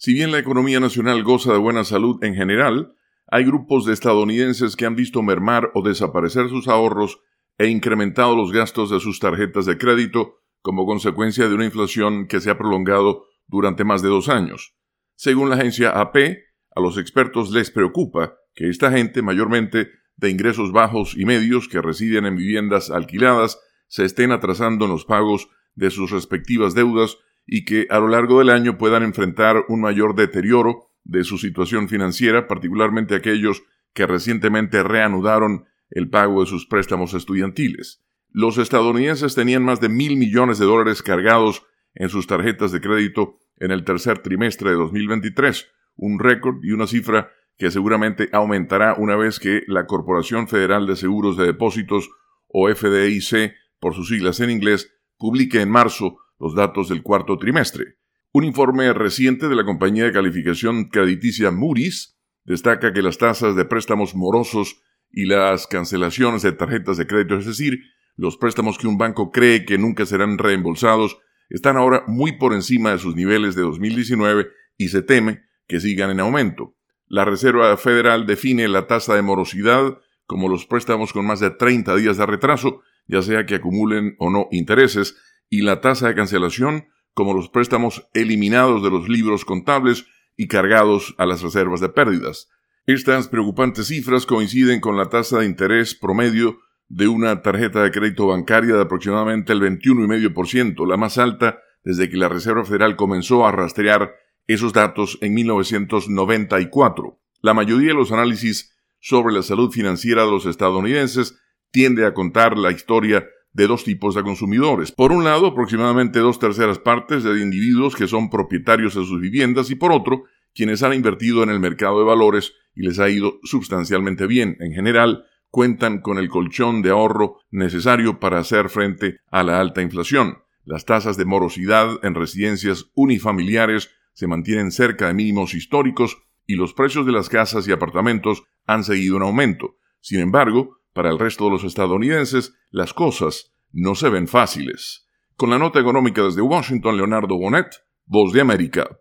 Si bien la economía nacional goza de buena salud en general, hay grupos de estadounidenses que han visto mermar o desaparecer sus ahorros e incrementado los gastos de sus tarjetas de crédito como consecuencia de una inflación que se ha prolongado durante más de dos años. Según la agencia AP, a los expertos les preocupa que esta gente, mayormente de ingresos bajos y medios que residen en viviendas alquiladas, se estén atrasando en los pagos de sus respectivas deudas y que a lo largo del año puedan enfrentar un mayor deterioro de su situación financiera, particularmente aquellos que recientemente reanudaron el pago de sus préstamos estudiantiles. Los estadounidenses tenían más de mil millones de dólares cargados en sus tarjetas de crédito en el tercer trimestre de 2023, un récord y una cifra que seguramente aumentará una vez que la Corporación Federal de Seguros de Depósitos, o FDIC por sus siglas en inglés, publique en marzo los datos del cuarto trimestre. Un informe reciente de la compañía de calificación crediticia Moody's destaca que las tasas de préstamos morosos y las cancelaciones de tarjetas de crédito, es decir, los préstamos que un banco cree que nunca serán reembolsados, están ahora muy por encima de sus niveles de 2019 y se teme que sigan en aumento. La Reserva Federal define la tasa de morosidad como los préstamos con más de 30 días de retraso, ya sea que acumulen o no intereses, y la tasa de cancelación como los préstamos eliminados de los libros contables y cargados a las reservas de pérdidas. Estas preocupantes cifras coinciden con la tasa de interés promedio de una tarjeta de crédito bancaria de aproximadamente el 21,5%, la más alta desde que la Reserva Federal comenzó a rastrear esos datos en 1994. La mayoría de los análisis sobre la salud financiera de los estadounidenses tiende a contar la historia de dos tipos de consumidores. Por un lado, aproximadamente dos terceras partes de individuos que son propietarios de sus viviendas y por otro, quienes han invertido en el mercado de valores y les ha ido sustancialmente bien. En general, cuentan con el colchón de ahorro necesario para hacer frente a la alta inflación. Las tasas de morosidad en residencias unifamiliares se mantienen cerca de mínimos históricos y los precios de las casas y apartamentos han seguido en aumento. Sin embargo, para el resto de los estadounidenses, las cosas no se ven fáciles. Con la nota económica desde Washington, Leonardo Bonet, Voz de América.